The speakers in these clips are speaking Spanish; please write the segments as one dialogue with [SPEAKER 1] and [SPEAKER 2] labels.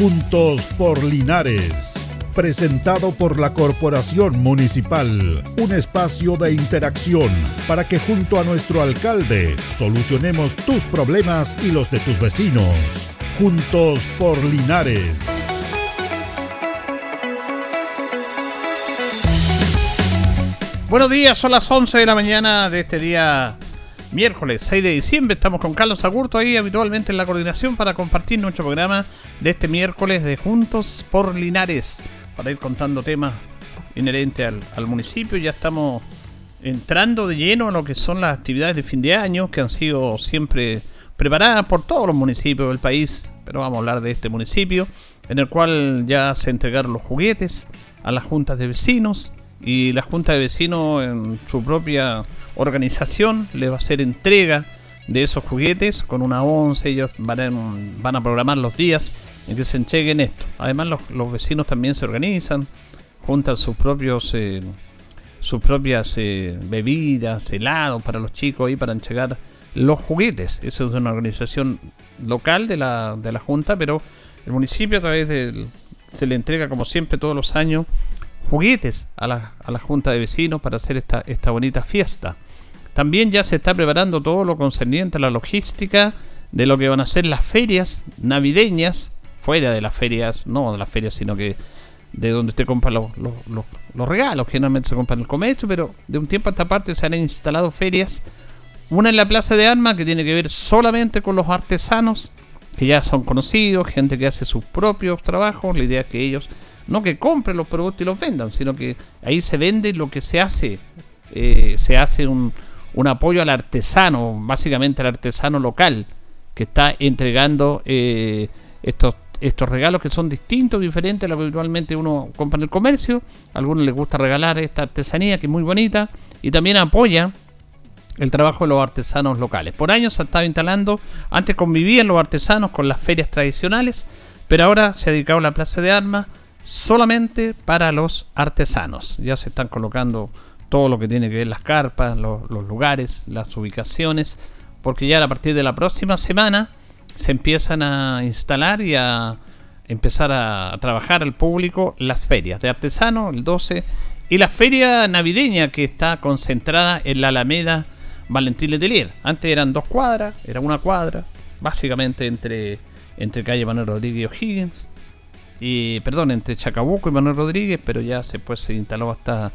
[SPEAKER 1] Juntos por Linares. Presentado por la Corporación Municipal. Un espacio de interacción para que junto a nuestro alcalde solucionemos tus problemas y los de tus vecinos. Juntos por Linares.
[SPEAKER 2] Buenos días, son las 11 de la mañana de este día miércoles 6 de diciembre. Estamos con Carlos Agurto ahí habitualmente en la coordinación para compartir nuestro programa de este miércoles de Juntos por Linares, para ir contando temas inherentes al, municipio. Ya estamos entrando de lleno a lo que son las actividades de fin de año que han sido siempre preparadas por todos los municipios del país, pero vamos a hablar de este municipio, en el cual ya se entregaron los juguetes a las juntas de vecinos y la Junta de Vecinos en su propia organización le va a hacer entrega de esos juguetes con una once. Ellos van a, programar los días en que se entreguen esto. Además, los, vecinos también se organizan, juntan sus propios. Eh, sus propias eh, bebidas, helados para los chicos y para entregar los juguetes. Eso es una organización local de la, de la Junta, pero el municipio a través del... se le entrega como siempre todos los años juguetes a la, a la Junta de Vecinos para hacer esta, esta bonita fiesta. También ya se está preparando todo lo concerniente a la logística de lo que van a ser las ferias navideñas, fuera de las ferias, no de las ferias, sino que de donde usted compra los, los, los, regalos, generalmente se compran en el comercio, pero de un tiempo a esta parte se han instalado ferias, una en la Plaza de Armas que tiene que ver solamente con los artesanos, que ya son conocidos, gente que hace sus propios trabajos, la idea es que ellos no que compren los productos y los vendan, sino que ahí se vende lo que se hace. Eh, se hace un, un, apoyo al artesano, básicamente al artesano local, que está entregando eh, estos, estos regalos que son distintos, diferentes a lo que habitualmente uno compra en el comercio. A algunos les gusta regalar esta artesanía que es muy bonita y también apoya el trabajo de los artesanos locales. Por años se ha estado instalando, antes convivían los artesanos con las ferias tradicionales, pero ahora se ha dedicado a la Plaza de Armas solamente para los artesanos. Ya se están colocando todo lo que tiene que ver las carpas, los, lugares, las ubicaciones, porque ya a partir de la próxima semana se empiezan a instalar y a empezar a, trabajar al público las ferias de artesanos, el 12, y la feria navideña que está concentrada en la Alameda Valentín Letelier. Antes eran dos cuadras, era una cuadra, básicamente entre, entre calle Manuel Rodríguez y O'Higgins, y perdón, entre Chacabuco y Manuel Rodríguez, pero ya después se instaló hasta,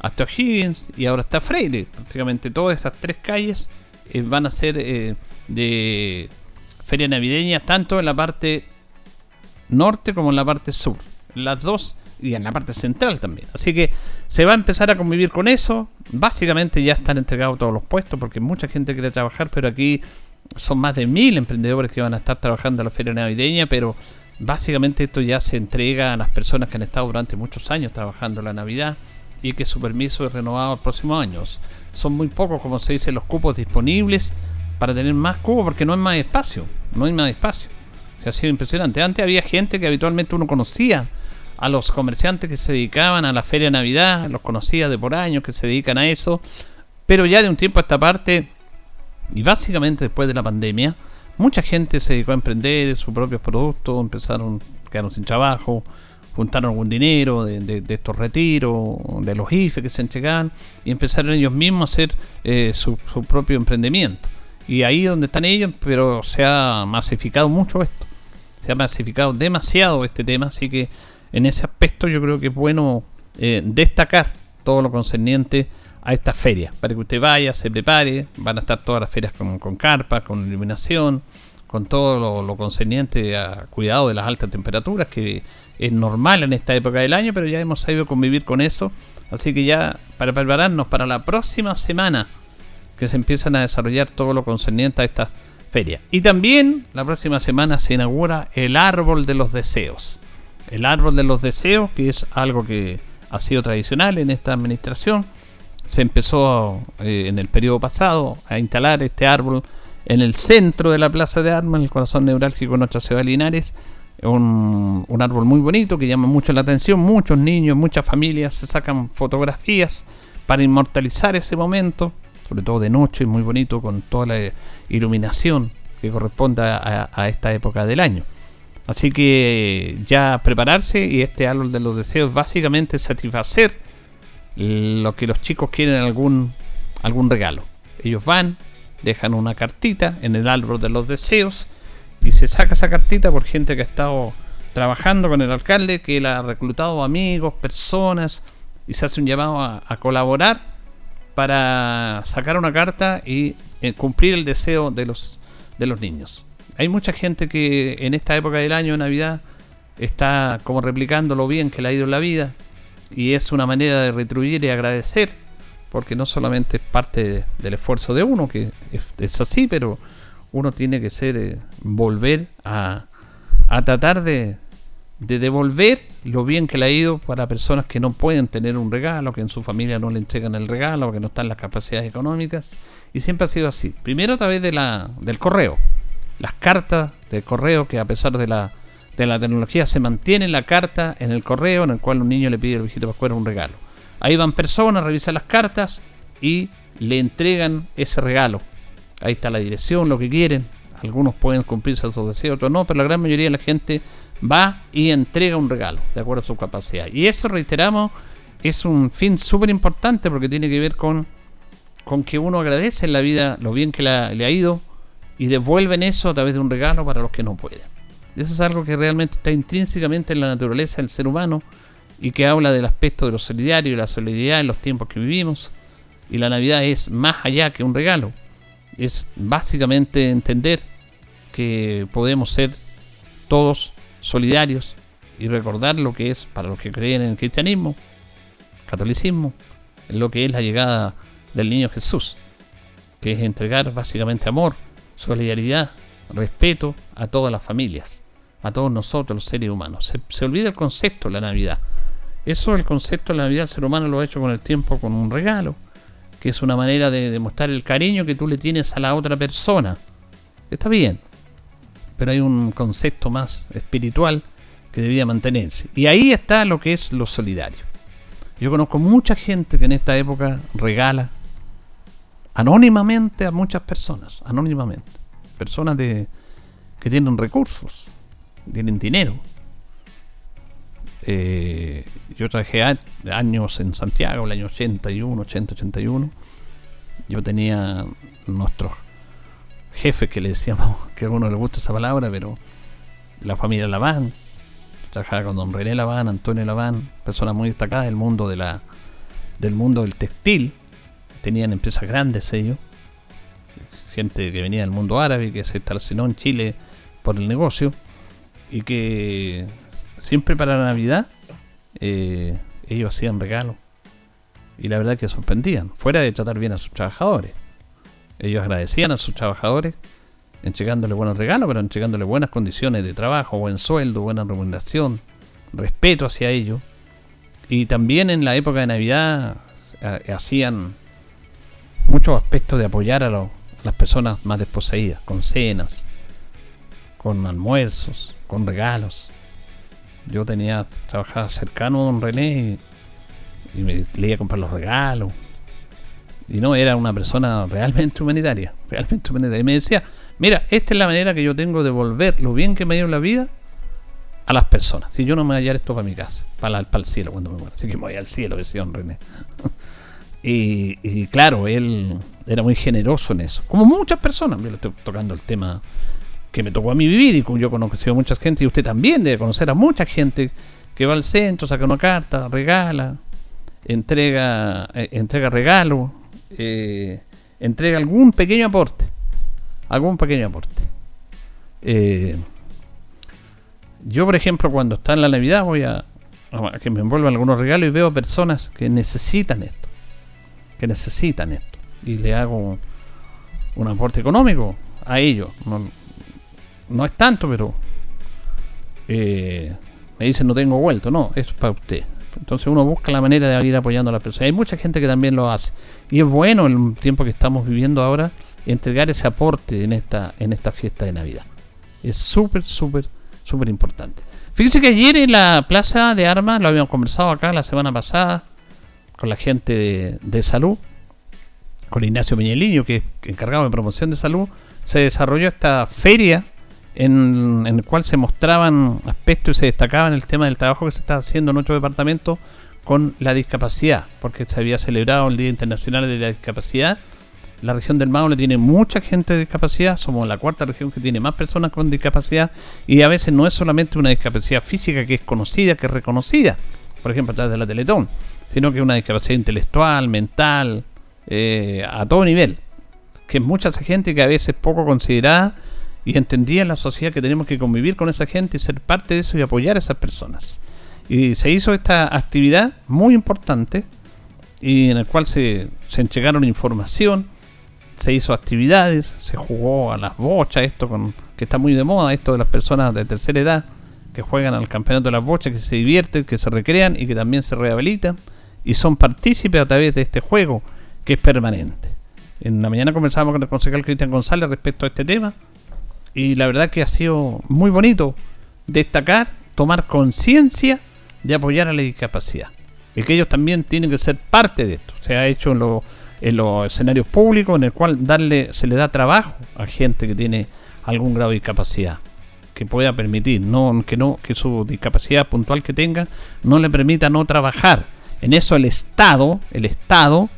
[SPEAKER 2] hasta O'Higgins y ahora está Freire. Prácticamente todas esas tres calles eh, van a ser eh, de feria navideña, tanto en la parte norte como en la parte sur. Las dos y en la parte central también. Así que se va a empezar a convivir con eso. Básicamente ya están entregados todos los puestos porque mucha gente quiere trabajar, pero aquí son más de mil emprendedores que van a estar trabajando en la feria navideña, pero Básicamente esto ya se entrega a las personas que han estado durante muchos años trabajando la Navidad y que su permiso es renovado los próximos años. Son muy pocos, como se dice, los cupos disponibles para tener más cupos porque no hay más espacio. No hay más espacio. Se ha sido impresionante. Antes había gente que habitualmente uno conocía a los comerciantes que se dedicaban a la feria de Navidad, los conocía de por años que se dedican a eso, pero ya de un tiempo a esta parte, y básicamente después de la pandemia, mucha gente se dedicó a emprender sus propios productos, empezaron, quedaron sin trabajo, juntaron algún dinero de, estos retiros, de los IFE que se entregaban, y empezaron ellos mismos a hacer eh, su, propio emprendimiento. Y ahí donde están ellos, pero se ha masificado mucho esto. Se ha masificado demasiado este tema, así que en ese aspecto yo creo que es bueno eh, destacar todo lo concerniente a esta feria, para que usted vaya, se prepare, van a estar todas las ferias con, con carpa, con iluminación, con todo lo, concerniente a cuidado de las altas temperaturas, que es normal en esta época del año, pero ya hemos sabido convivir con eso, así que ya para prepararnos para la próxima semana que se empiezan a desarrollar todo lo concerniente a esta feria. Y también la próxima semana se inaugura el árbol de los deseos. El árbol de los deseos, que es algo que ha sido tradicional en esta administración, se empezó eh, en el periodo pasado a instalar este árbol en el centro de la Plaza de Armas, en el corazón neurálgico de nuestra ciudad de Linares. Un, un, árbol muy bonito que llama mucho la atención. Muchos niños, muchas familias se sacan fotografías para inmortalizar ese momento, sobre todo de noche, muy bonito, con toda la iluminación que corresponde a, a esta época del año. Así que ya prepararse y este árbol de los deseos básicamente satisfacer lo que los chicos quieren algún algún regalo. Ellos van, dejan una cartita en el árbol de los deseos y se saca esa cartita por gente que ha estado trabajando con el alcalde, que le ha reclutado amigos, personas y se hace un llamado a, colaborar para sacar una carta y eh, cumplir el deseo de los, de los niños. Hay mucha gente que en esta época del año, Navidad, está como replicando lo bien que le ha ido en la vida y es una manera de retribuir y agradecer porque no solamente es parte del esfuerzo de uno, que es, así, pero uno tiene que ser, eh, volver a, a tratar de, de, devolver lo bien que le ha ido para personas que no pueden tener un regalo, que en su familia no le entregan el regalo, que no están las capacidades económicas, y siempre ha sido así. Primero a través de la, del correo, las cartas del correo, que a pesar de la, de la tecnología se mantiene la carta en el correo en el cual un niño le pide al viejito Pascuero un regalo Ahí van personas, revisan las cartas y le entregan ese regalo. Ahí está la dirección, lo que quieren. Algunos pueden cumplirse sus deseos, otros no, pero la gran mayoría de la gente va y entrega un regalo, de acuerdo a su capacidad. Y eso, reiteramos, es un fin súper importante porque tiene que ver con, con que uno agradece en la vida lo bien que le ha ido y devuelven eso a través de un regalo para los que no pueden. Eso es algo que realmente está intrínsecamente en la naturaleza del ser humano y que habla del aspecto de lo solidario y la solidaridad en los tiempos que vivimos. Y la Navidad es más allá que un regalo. Es básicamente entender que podemos ser todos solidarios y recordar lo que es para los que creen en el cristianismo, catolicismo, lo que es la llegada del niño Jesús, que es entregar básicamente amor, solidaridad, respeto a todas las familias, a todos nosotros los seres humanos. Se, se olvida el concepto de la Navidad. Eso el concepto de la Navidad el ser humano lo ha hecho con el tiempo con un regalo, que es una manera de demostrar el cariño que tú le tienes a la otra persona. Está bien, pero hay un concepto más espiritual que debía mantenerse. Y ahí está lo que es lo solidario. Yo conozco mucha gente que en esta época regala anónimamente a muchas personas, anónimamente. Personas de, que tienen recursos, tienen dinero, eh, yo trabajé años en Santiago, el año 81, 80, 81. Yo tenía nuestros jefes que le decíamos, que a algunos les gusta esa palabra, pero la familia Laván. Trabajaba con don René Laván, Antonio Laván, personas muy destacadas del mundo de la del mundo del textil. Tenían empresas grandes ellos. Gente que venía del mundo árabe, que se estableció en Chile por el negocio y que siempre para la Navidad eh, ellos hacían regalos. Y la verdad que sorprendían, fuera de tratar bien a sus trabajadores. Ellos agradecían a sus trabajadores entregándole buenos regalos, pero entregándole buenas condiciones de trabajo, buen sueldo, buena remuneración, respeto hacia ellos. Y también en la época de Navidad eh, hacían muchos aspectos de apoyar a, las personas más desposeídas, con cenas, con almuerzos, con regalos. Yo tenía, trabajaba cercano a don René y, le iba a comprar los regalos. Y no, era una persona realmente humanitaria, realmente humanitaria. Y me decía, mira, esta es la manera que yo tengo de volver lo bien que me dio en la vida a las personas. Si yo no me voy a esto para mi casa, para, para el cielo cuando me muera. Así que me voy al cielo, decía don René. y, y, claro, él era muy generoso en eso. Como muchas personas, yo le estoy tocando el tema que me tocó a mí vivir y yo he conocido a mucha gente y usted también debe conocer a mucha gente que va al centro, saca una carta, regala, entrega, eh, entrega regalo, eh, entrega algún pequeño aporte, algún pequeño aporte. Eh, yo, por ejemplo, cuando está en la Navidad voy a, que me envuelvan algunos regalos y veo personas que necesitan esto, que necesitan esto, y le hago un aporte económico a ellos. No es tanto, pero eh, me dicen no tengo vuelto. No, es para usted. Entonces uno busca la manera de ir apoyando a las personas. Hay mucha gente que también lo hace. Y es bueno en el tiempo que estamos viviendo ahora entregar ese aporte en esta, en esta fiesta de Navidad. Es súper, súper, súper importante. Fíjense que ayer en la Plaza de Armas, lo habíamos conversado acá la semana pasada, con la gente de, de salud, con Ignacio Peñeliño, que es encargado de promoción de salud, se desarrolló esta feria en, el cual se mostraban aspectos y se destacaban el tema del trabajo que se está haciendo en nuestro departamento con la discapacidad, porque se había celebrado el Día Internacional de la Discapacidad. La región del Maule tiene mucha gente de discapacidad, somos la cuarta región que tiene más personas con discapacidad y a veces no es solamente una discapacidad física que es conocida, que es reconocida, por ejemplo a través de la Teletón, sino que es una discapacidad intelectual, mental, eh, a todo nivel, que es mucha gente que a veces es poco considerada y entendía en la sociedad que tenemos que convivir con esa gente y ser parte de eso y apoyar a esas personas. Y se hizo esta actividad muy importante y en el cual se, se entregaron información, se hizo actividades, se jugó a las bochas, esto con que está muy de moda, esto de las personas de tercera edad que juegan al campeonato de las bochas, que se divierten, que se recrean y que también se rehabilitan y son partícipes a través de este juego que es permanente. En la mañana conversábamos con el concejal Cristian González respecto a este tema y la verdad que ha sido muy bonito destacar, tomar conciencia de apoyar a la discapacidad. Y que ellos también tienen que ser parte de esto. Se ha hecho en, los escenarios públicos en el cual darle, se le da trabajo a gente que tiene algún grado de discapacidad que pueda permitir, no que no que su discapacidad puntual que tenga no le permita no trabajar. En eso el Estado, el Estado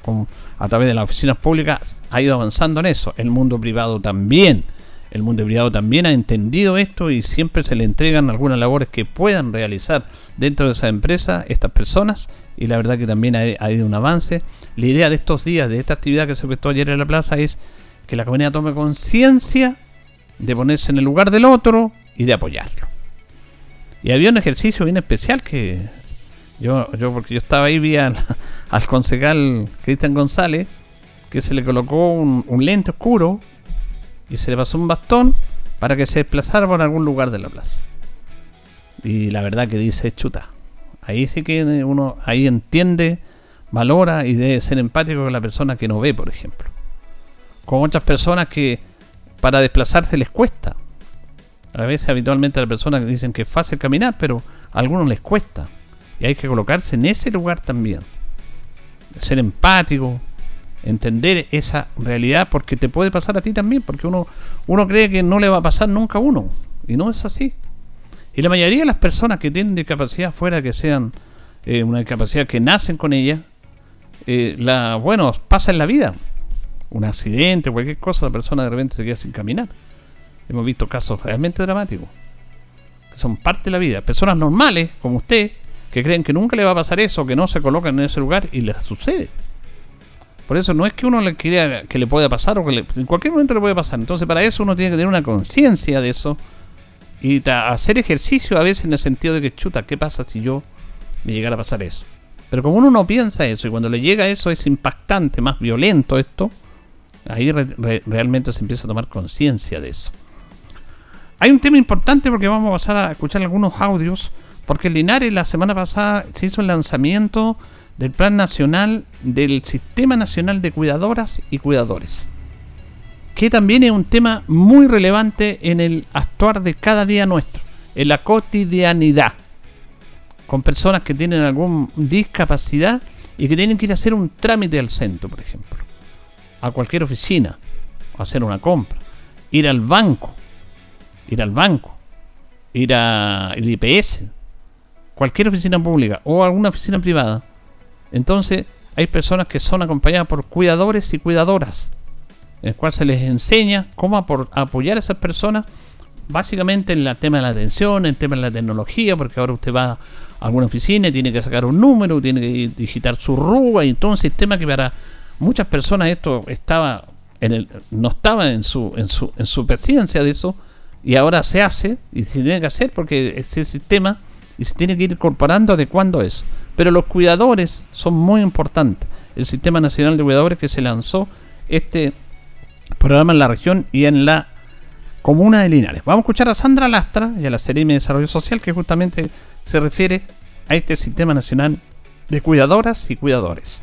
[SPEAKER 2] a través de las oficinas públicas ha ido avanzando en eso, el mundo privado también el mundo privado también ha entendido esto y siempre se le entregan algunas labores que puedan realizar dentro de esa empresa estas personas y la verdad que también ha, habido un avance. La idea de estos días, de esta actividad que se prestó ayer en la plaza es que la comunidad tome conciencia de ponerse en el lugar del otro y de apoyarlo. Y había un ejercicio bien especial que yo, yo porque yo estaba ahí, vi al, concejal Cristian González, que se le colocó un lente oscuro y se le pasó un bastón para que se desplazara por algún lugar de la plaza. Y la verdad que dice chuta. Ahí sí que uno ahí entiende, valora y debe ser empático con la persona que no ve, por ejemplo. Con otras personas que para desplazarse les cuesta. A veces habitualmente a las personas dicen que es fácil caminar, pero a algunos les cuesta. Y hay que colocarse en ese lugar también. Ser empático, entender esa realidad porque te puede pasar a ti también, porque uno, uno cree que no le va a pasar nunca a uno, y no es así. Y la mayoría de las personas que tienen discapacidad fuera que sean eh, una discapacidad que nacen con ella, eh, la, bueno, pasa en la vida. Un accidente, cualquier cosa, la persona de repente se queda sin caminar. Hemos visto casos realmente dramáticos, que son parte de la vida. Personas normales, como usted, que creen que nunca le va a pasar eso, que no se colocan en ese lugar y les sucede. Por eso no es que uno le quiera que le pueda pasar o que en cualquier momento le puede pasar. Entonces para eso uno tiene que tener una conciencia de eso y hacer ejercicio a veces en el sentido de que chuta, ¿qué pasa si yo me llegara a pasar eso? Pero como uno no piensa eso y cuando le llega eso es impactante, más violento esto, ahí realmente se empieza a tomar conciencia de eso. Hay un tema importante porque vamos a pasar a escuchar algunos audios, porque Linares la semana pasada se hizo el lanzamiento del Plan Nacional del Sistema Nacional de Cuidadoras y Cuidadores, que también es un tema muy relevante en el actuar de cada día nuestro, en la cotidianidad, con personas que tienen alguna discapacidad y que tienen que ir a hacer un trámite al centro, por ejemplo, a cualquier oficina, hacer una compra, ir al banco, ir al banco, ir al IPS, cualquier oficina pública o alguna oficina privada entonces, hay personas que son acompañadas por cuidadores y cuidadoras, en el cual se les enseña cómo apoyar a esas personas, básicamente en el tema de la atención, en el tema de la tecnología, porque ahora usted va a alguna oficina y tiene que sacar un número, tiene que digitar su ruga y todo un sistema que para muchas personas esto estaba en el, no estaba en su, en su, en su presidencia de eso, y ahora se hace, y se tiene que hacer porque ese sistema, y se tiene que ir incorporando adecuando eso. Pero los cuidadores son muy importantes. El Sistema Nacional de Cuidadores que se lanzó este programa en la región y en la comuna de Linares. Vamos a escuchar a Sandra Lastra y a la Serie de Desarrollo Social que justamente se refiere a este Sistema Nacional de Cuidadoras y Cuidadores.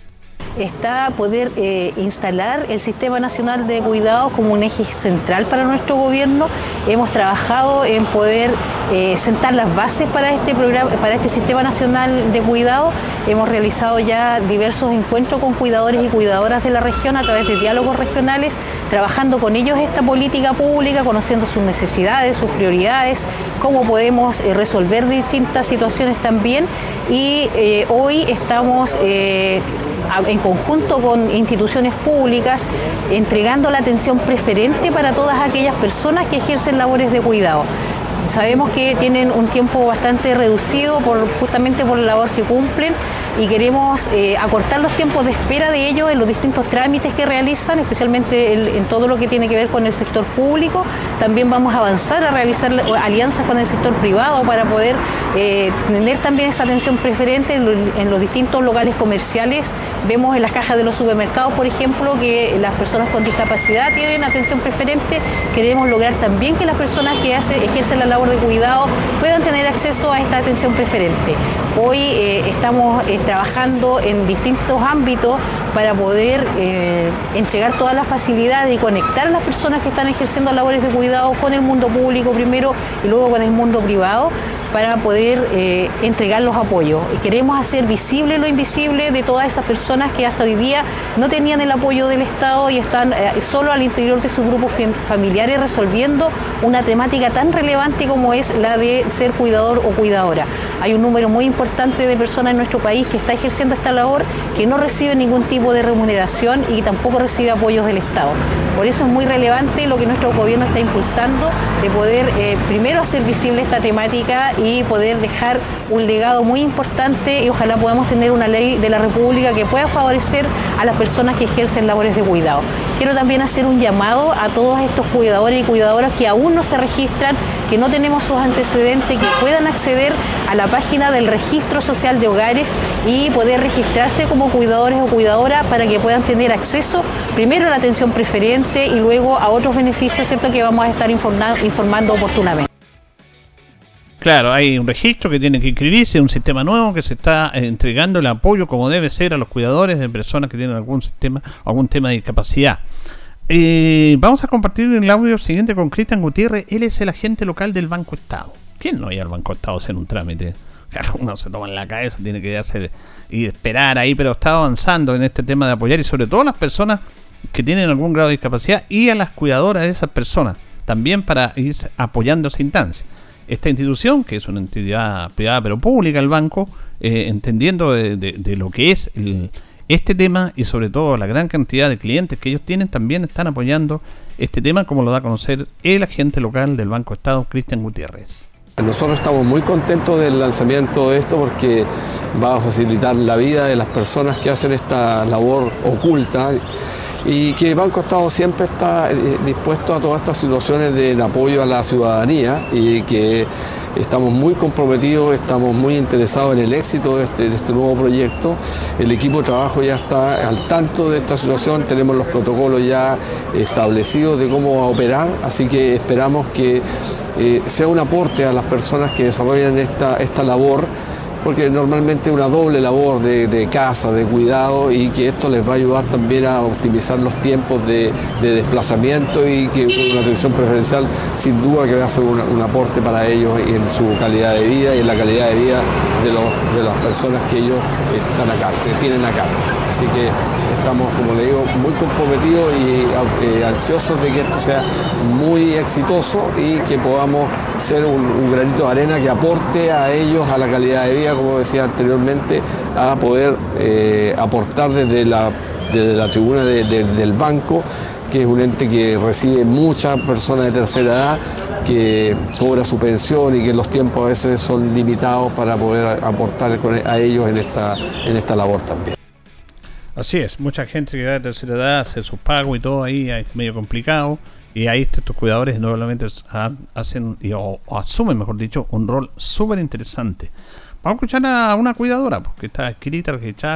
[SPEAKER 3] Está poder eh, instalar el Sistema Nacional de Cuidados como un eje central para nuestro gobierno. Hemos trabajado en poder eh, sentar las bases para este programa, para este Sistema Nacional de Cuidado. Hemos realizado ya diversos encuentros con cuidadores y cuidadoras de la región a través de diálogos regionales, trabajando con ellos esta política pública, conociendo sus necesidades, sus prioridades, cómo podemos eh, resolver distintas situaciones también. Y hoy estamos en conjunto con instituciones públicas, entregando la atención preferente para todas aquellas personas que ejercen labores de cuidado. Sabemos que tienen un tiempo bastante reducido justamente por la labor que cumplen y queremos eh, acortar los tiempos de espera de ellos en los distintos trámites que realizan, especialmente en todo lo que tiene que ver con el sector público. También vamos a avanzar a realizar alianzas con el sector privado para poder eh, tener también esa atención preferente en, los distintos locales comerciales. Vemos en las cajas de los supermercados, por ejemplo, que las personas con discapacidad tienen atención preferente. Queremos lograr también que las personas que ejercen la labor de cuidado puedan tener acceso a esta atención preferente. Hoy eh, estamos trabajando en distintos ámbitos para poder eh, entregar todas las facilidades y conectar a las personas que están ejerciendo labores de cuidado con el mundo público primero y luego con el mundo privado para poder eh, entregar los apoyos. Queremos hacer visible lo invisible de todas esas personas que hasta hoy día no tenían el apoyo del Estado y están eh, solo al interior de sus grupos familiares resolviendo una temática tan relevante como es la de ser cuidador o cuidadora. Hay un número muy importante de personas en nuestro país que está ejerciendo esta labor que no recibe ningún tipo de remuneración y tampoco recibe apoyos del Estado. Por eso es muy relevante lo que nuestro gobierno está impulsando de poder eh, primero hacer visible esta temática y poder dejar un legado muy importante y ojalá podamos tener una ley de la República que pueda favorecer a las personas que ejercen labores de cuidado. Quiero también hacer un llamado a todos estos cuidadores y cuidadoras que aún no se registran, que no tenemos sus antecedentes, que puedan acceder a la página del Registro Social de Hogares y poder registrarse como cuidadores o cuidadoras para que puedan tener acceso primero a la atención preferente y luego a otros beneficios ¿cierto? que vamos a estar informando oportunamente.
[SPEAKER 2] Claro, hay un registro que tiene que inscribirse, un sistema nuevo que se está eh, entregando el apoyo como debe ser a los cuidadores de personas que tienen algún sistema, algún tema de discapacidad. Eh, vamos a compartir el audio siguiente con Cristian Gutiérrez. Él es el agente local del Banco Estado. ¿Quién no iba al Banco Estado a hacer un trámite? Claro, uno se toma en la cabeza, tiene que hacer y esperar ahí, pero está avanzando en este tema de apoyar y sobre todo a las personas que tienen algún grado de discapacidad y a las cuidadoras de esas personas, también para ir apoyando esa instancia esta institución, que es una entidad privada pero pública, el banco, eh, entendiendo de, lo que es este tema y sobre todo la gran cantidad de clientes que ellos tienen, también están apoyando este tema, como lo da a conocer el agente local del Banco Estado, Cristian Gutiérrez.
[SPEAKER 4] Nosotros estamos muy contentos del lanzamiento de esto porque va a facilitar la vida de las personas que hacen esta labor oculta y que Banco Estado siempre está eh, dispuesto a todas estas situaciones de apoyo a la ciudadanía y que estamos muy comprometidos, estamos muy interesados en el éxito este, de este, nuevo proyecto. El equipo de trabajo ya está al tanto de esta situación, tenemos los protocolos ya establecidos de cómo operar, así que esperamos que eh, sea un aporte a las personas que desarrollan esta, esta labor porque normalmente una doble labor de, casa, de cuidado y que esto les va a ayudar también a optimizar los tiempos de, desplazamiento y que una atención preferencial sin duda que va a ser un aporte para ellos en su calidad de vida y en la calidad de vida de, las personas que ellos están acá, que tienen acá. Así que estamos, como le digo, muy comprometidos y eh, ansiosos de que esto sea muy exitoso y que podamos ser un, granito de arena que aporte a ellos a la calidad de vida, como decía anteriormente, a poder eh, aportar desde la, la tribuna del banco, que es un ente que recibe muchas personas de tercera edad que cobra su pensión y que los tiempos a veces son limitados para poder aportar a ellos en esta, en esta labor también.
[SPEAKER 2] Así es, mucha gente que da de tercera edad hace sus pagos y todo ahí es medio complicado. Y ahí estos cuidadores normalmente hacen o, asumen, mejor dicho, un rol súper interesante. Vamos a escuchar a una cuidadora porque está escrita,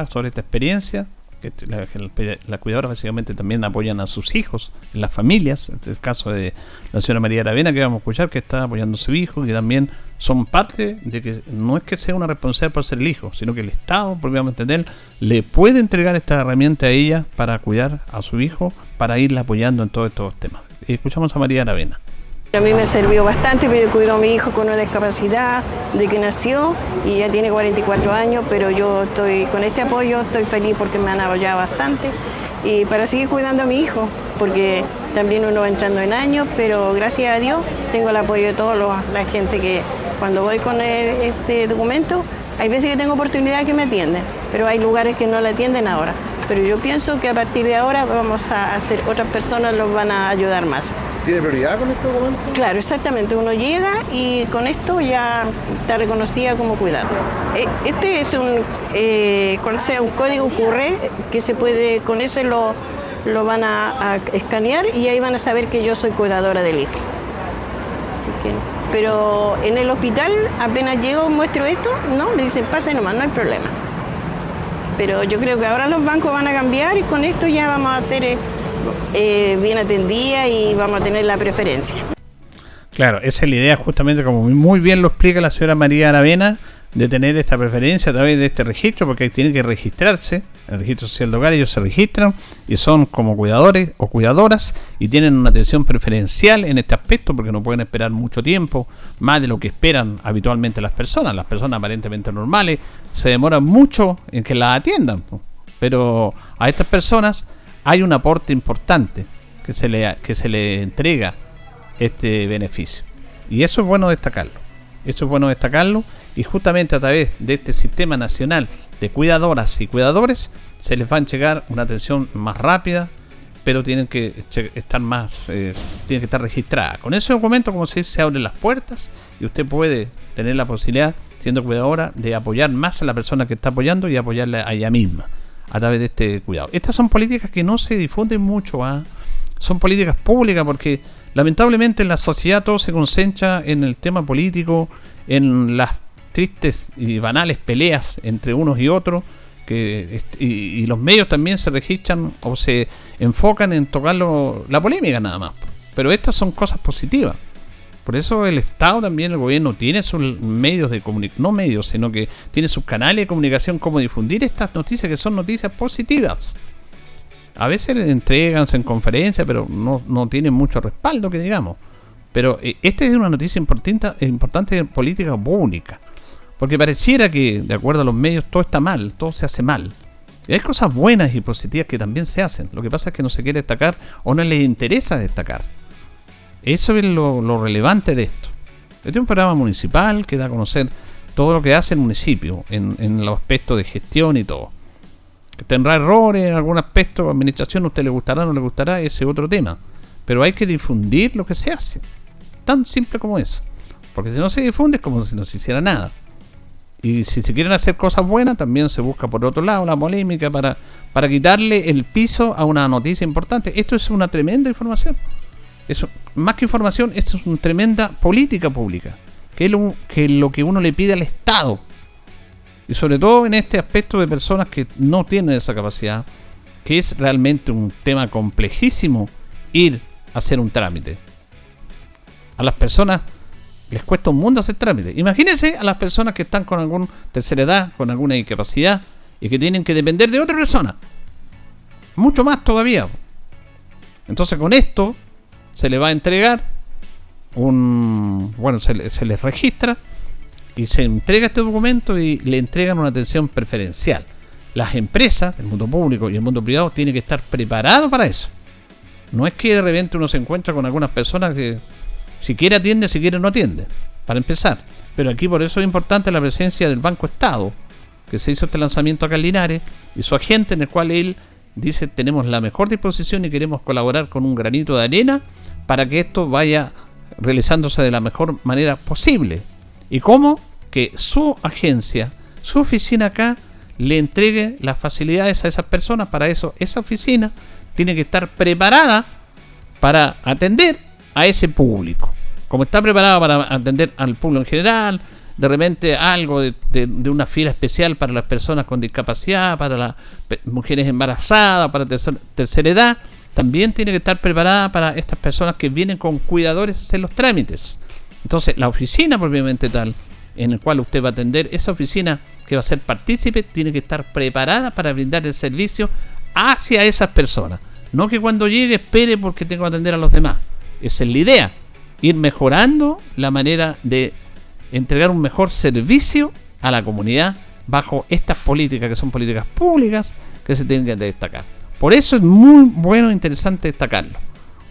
[SPEAKER 2] sobre esta experiencia que las cuidadoras básicamente también apoyan a sus hijos, las familias, en el caso de la señora María Aravena que vamos a escuchar, que está apoyando a su hijo, que también son parte de que no es que sea una responsabilidad por ser el hijo, sino que el Estado, por entender, le puede entregar esta herramienta a ella para cuidar a su hijo, para irla apoyando en todos estos temas. Escuchamos a María Aravena.
[SPEAKER 5] A mí me sirvió bastante, porque cuido a mi hijo con una discapacidad de que nació y ya tiene 44 años, pero yo estoy con este apoyo, estoy feliz porque me han apoyado bastante y para seguir cuidando a mi hijo, porque también uno va entrando en años, pero gracias a Dios tengo el apoyo de toda la gente que cuando voy con este documento, hay veces que tengo oportunidad que me atienden, pero hay lugares que no la atienden ahora. Pero yo pienso que a partir de ahora vamos a hacer, otras personas los van a ayudar más.
[SPEAKER 6] ¿Tiene prioridad con este documento?
[SPEAKER 5] Claro, exactamente. Uno llega y con esto ya está reconocida como cuidado. Eh, este es un, eh, sea un código QR que se puede, con ese lo, lo van a, escanear y ahí van a saber que yo soy cuidadora del hijo. pero en el hospital apenas llego, muestro esto, no, le dicen pase nomás, no hay problema. Pero yo creo que ahora los bancos van a cambiar y con esto ya vamos a hacer eh, eh, bien atendida y vamos a tener la preferencia.
[SPEAKER 2] Claro, esa es la idea justamente como muy bien lo explica la señora María Aravena, de tener esta preferencia a través de este registro, porque tiene que registrarse, el registro social de hogar, ellos se registran y son como cuidadores o cuidadoras y tienen una atención preferencial en este aspecto porque no pueden esperar mucho tiempo, más de lo que esperan habitualmente las personas. Las personas aparentemente normales se demoran mucho en que las atiendan, pero a estas personas hay un aporte importante que se le, que se le entrega este beneficio. Y eso es bueno destacarlo. Eso es bueno destacarlo. Y justamente a través de este sistema nacional de cuidadoras y cuidadores se les va a llegar una atención más rápida, pero tienen que estar más, eh, tienen que estar registradas. Con ese documento, como se dice, se abren las puertas y usted puede tener la posibilidad, siendo cuidadora, de apoyar más a la persona que está apoyando y apoyarla a ella misma a través de este cuidado. Estas son políticas que no se difunden mucho, ¿ah? son políticas públicas porque lamentablemente en la sociedad todo se concentra en el tema político, en las tristes y banales peleas entre unos y otros, que, y, los medios también se registran o se enfocan en tocar la polémica nada más. Pero estas son cosas positivas. Por eso el Estado también, el gobierno, tiene sus medios de comunicación, no medios, sino que tiene sus canales de comunicación, como difundir estas noticias que son noticias positivas. A veces entregan en conferencias, pero no, no tienen mucho respaldo, que digamos. Pero eh, esta es una noticia importante, importante en política pública. Porque pareciera que, de acuerdo a los medios, todo está mal, todo se hace mal. Y hay cosas buenas y positivas que también se hacen. Lo que pasa es que no se quiere destacar o no les interesa destacar. Eso es lo, relevante de esto. Este es un programa municipal que da a conocer todo lo que hace el municipio en, en los aspectos de gestión y todo. Tendrá errores en algún aspecto, administración, a usted le gustará o no le gustará, ese es otro tema. Pero hay que difundir lo que se hace. Tan simple como eso. Porque si no se difunde es como si no se hiciera nada. Y si se quieren hacer cosas buenas, también se busca por otro lado la polémica para, para quitarle el piso a una noticia importante. Esto es una tremenda información. Eso, más que información, esto es una tremenda política pública, que es lo que, lo que uno le pide al Estado. Y sobre todo en este aspecto de personas que no tienen esa capacidad, que es realmente un tema complejísimo ir a hacer un trámite. A las personas les cuesta un mundo hacer trámite. Imagínense a las personas que están con alguna tercera edad, con alguna discapacidad y que tienen que depender de otra persona. Mucho más todavía. Entonces con esto se le va a entregar un... Bueno, se, les registra y se entrega este documento y le entregan una atención preferencial. Las empresas, el mundo público y el mundo privado, tienen que estar preparados para eso. No es que de repente uno se encuentra con algunas personas que si quiere atiende, si quiere no atiende, para empezar. Pero aquí por eso es importante la presencia del Banco Estado, que se hizo este lanzamiento acá en Linares, y su agente en el cual él dice tenemos la mejor disposición y queremos colaborar con un granito de arena para que esto vaya realizándose de la mejor manera posible. ¿Y cómo? Que su agencia, su oficina acá, le entregue las facilidades a esas personas. Para eso, esa oficina tiene que estar preparada para atender a ese público. Como está preparada para atender al público en general, de repente algo de, una fila especial para las personas con discapacidad, para las mujeres embarazadas, para tercer- tercera edad, también tiene que estar preparada para estas personas que vienen con cuidadores a hacer los trámites. Entonces, la oficina propiamente tal, en el cual usted va a atender, esa oficina que va a ser partícipe, tiene que estar preparada para brindar el servicio hacia esas personas. No que cuando llegue espere porque tengo que atender a los demás. Esa es la idea. Ir mejorando la manera de entregar un mejor servicio a la comunidad bajo estas políticas que son políticas públicas que se tienen que destacar. Por eso es muy bueno e interesante destacarlo.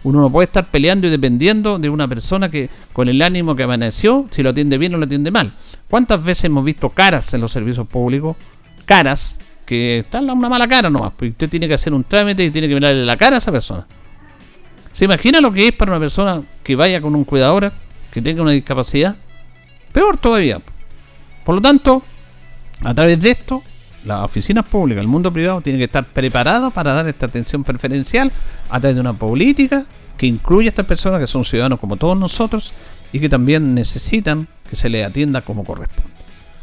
[SPEAKER 2] Uno no puede estar peleando y dependiendo de una persona que con el ánimo que amaneció, si lo atiende bien o lo atiende mal. ¿Cuántas veces hemos visto caras en los servicios públicos? Caras que están una mala cara nomás. Porque usted tiene que hacer un trámite y tiene que mirarle la cara a esa persona. ¿Se imagina lo que es para una persona que vaya con un cuidador que tenga una discapacidad? Peor todavía. Por lo tanto, a través de esto, las oficinas públicas, el mundo privado, tiene que estar preparado para dar esta atención preferencial a través de una política que incluya a estas personas que son ciudadanos como todos nosotros y que también necesitan que se les atienda como corresponde.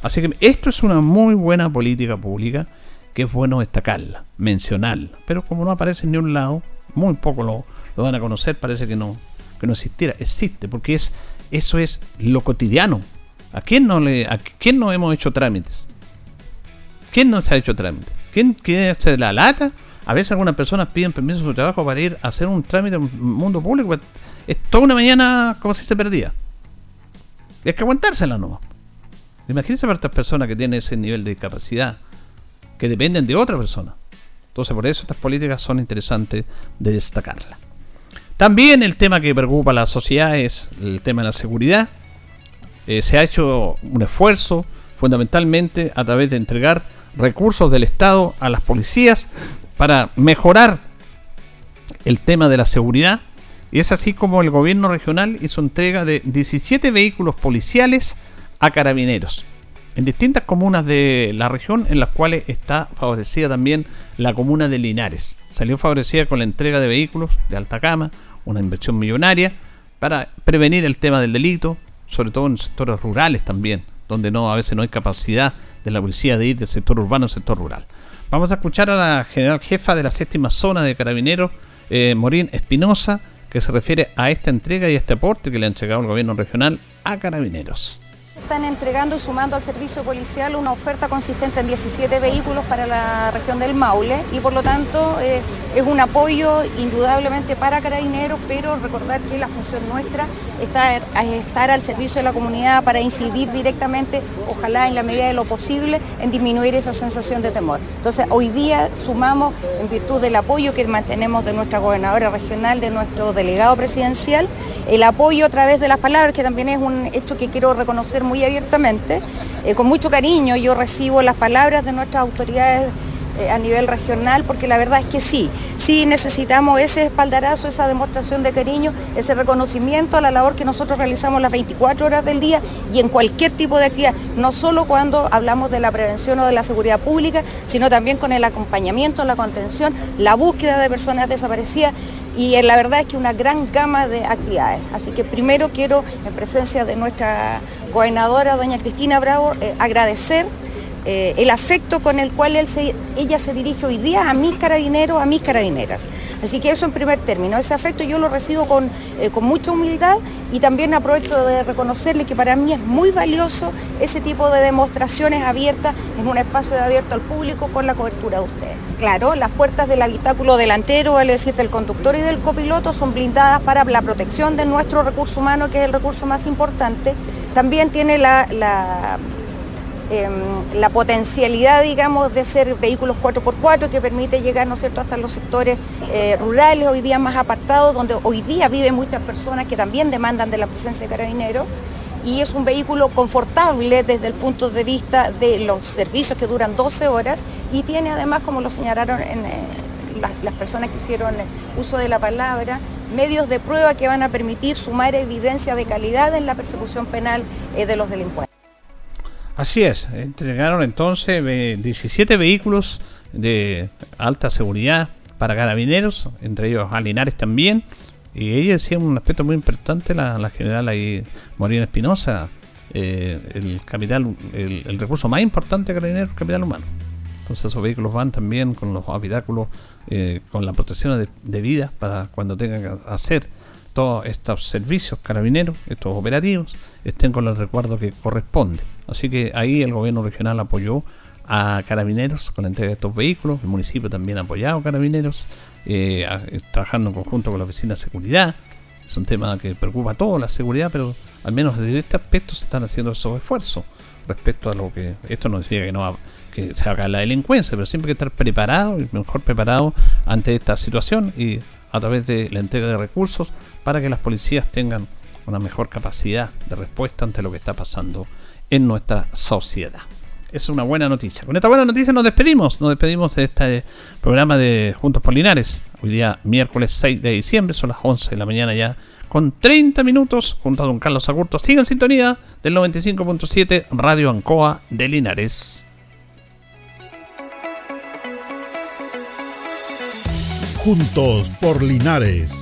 [SPEAKER 2] Así que esto es una muy buena política pública que es bueno destacarla, mencionarla. Pero como no aparece en ningún lado, muy poco lo, lo van a conocer, parece que no, que no existiera. Existe, porque es, eso es lo cotidiano. ¿A quién no le, a quién no hemos hecho trámites? ¿Quién no se ha hecho trámite? ¿Quién quiere hacer la lata? A veces algunas personas piden permiso de su trabajo para ir a hacer un trámite en un mundo público. Es toda una mañana como si se perdía. Y hay que aguantársela nomás. Imagínense para estas personas que tienen ese nivel de discapacidad, que dependen de otra persona. Entonces, por eso estas políticas son interesantes de destacarlas. También el tema que preocupa a la sociedad es el tema de la seguridad. Eh, se ha hecho un esfuerzo fundamentalmente a través de entregar recursos del Estado a las policías para mejorar el tema de la seguridad. Y es así como el gobierno regional hizo entrega de 17 vehículos policiales a carabineros en distintas comunas de la región en las cuales está favorecida también la comuna de Linares. Salió favorecida con la entrega de vehículos de alta cama, una inversión millonaria para prevenir el tema del delito, sobre todo en sectores rurales también, donde no a veces no hay capacidad de la policía de ir del sector urbano al sector rural. Vamos a escuchar a la general jefa de la séptima zona de carabineros, eh, Morín Espinosa, que se refiere a esta entrega y a este aporte que le ha entregado el gobierno regional a carabineros.
[SPEAKER 7] Están entregando y sumando al servicio policial una oferta consistente en 17 vehículos para la región del Maule y por lo tanto eh, es un apoyo indudablemente para carabineros, pero recordar que la función nuestra está es estar al servicio de la comunidad para incidir directamente, ojalá en la medida de lo posible, en disminuir esa sensación de temor. Entonces hoy día sumamos en virtud del apoyo que mantenemos de nuestra gobernadora regional, de nuestro delegado presidencial, el apoyo a través de las palabras, que también es un hecho que quiero reconocer muy abiertamente. Eh, con mucho cariño yo recibo las palabras de nuestras autoridades eh, a nivel regional, porque la verdad es que sí, sí necesitamos ese espaldarazo, esa demostración de cariño, ese reconocimiento a la labor que nosotros realizamos las 24 horas del día y en cualquier tipo de actividad, no solo cuando hablamos de la prevención o de la seguridad pública, sino también con el acompañamiento, la contención, la búsqueda de personas desaparecidas y eh, la verdad es que una gran gama de actividades. Así que primero quiero, en presencia de nuestra gobernadora, doña Cristina Bravo, eh, agradecer eh, el afecto con el cual ella se dirige hoy día a mis carabineros, a mis carabineras. Así que eso en primer término, ese afecto yo lo recibo con, eh, con mucha humildad y también aprovecho de reconocerle que para mí es muy valioso ese tipo de demostraciones abiertas en un espacio de abierto al público con la cobertura de ustedes. Claro, las puertas del habitáculo delantero, es decir, del conductor y del copiloto, son blindadas para la protección de nuestro recurso humano, que es el recurso más importante. También tiene la em, la potencialidad, digamos, de ser vehículos 4x4 que permite llegar, ¿no es cierto?, hasta los sectores eh, rurales, hoy día más apartados, donde hoy día viven muchas personas que también demandan de la presencia de carabineros. Y es un vehículo confortable desde el punto de vista de los servicios que duran 12 horas y tiene además, como lo señalaron eh, las, personas que hicieron uso de la palabra, medios de prueba que van a permitir sumar evidencia de calidad en la persecución penal eh, de los delincuentes.
[SPEAKER 2] Así es, entregaron entonces eh, 17 vehículos de alta seguridad para carabineros, entre ellos a también. Y ella decía un aspecto muy importante, la, general ahí, Morena Espinosa, eh, el capital, el, recurso más importante de Carabineros, el capital humano. Entonces esos vehículos van también con los habitáculos, eh, con la protección de, vida para cuando tengan que hacer todos estos servicios carabineros, estos operativos, estén con el recuerdo que corresponde. Así que ahí el gobierno regional apoyó a carabineros con la entrega de estos vehículos, el municipio también ha apoyado a carabineros, eh, trabajando en conjunto con la oficina de seguridad. Es un tema que preocupa a todos, la seguridad, pero al menos desde este aspecto se están haciendo esos esfuerzos respecto a lo que esto no significa que no que se haga la delincuencia, pero siempre hay que estar preparado y mejor preparado ante esta situación y a través de la entrega de recursos para que las policías tengan una mejor capacidad de respuesta ante lo que está pasando en nuestra sociedad. Es una buena noticia. Con esta buena noticia nos despedimos. Nos despedimos de este programa de Juntos Polinares. Hoy día miércoles 6 de diciembre, son las 11 de la mañana ya con 30 minutos junto a don Carlos Agurto. Sigan sintonía del 95.7 Radio Ancoa de Linares.
[SPEAKER 1] Juntos por Linares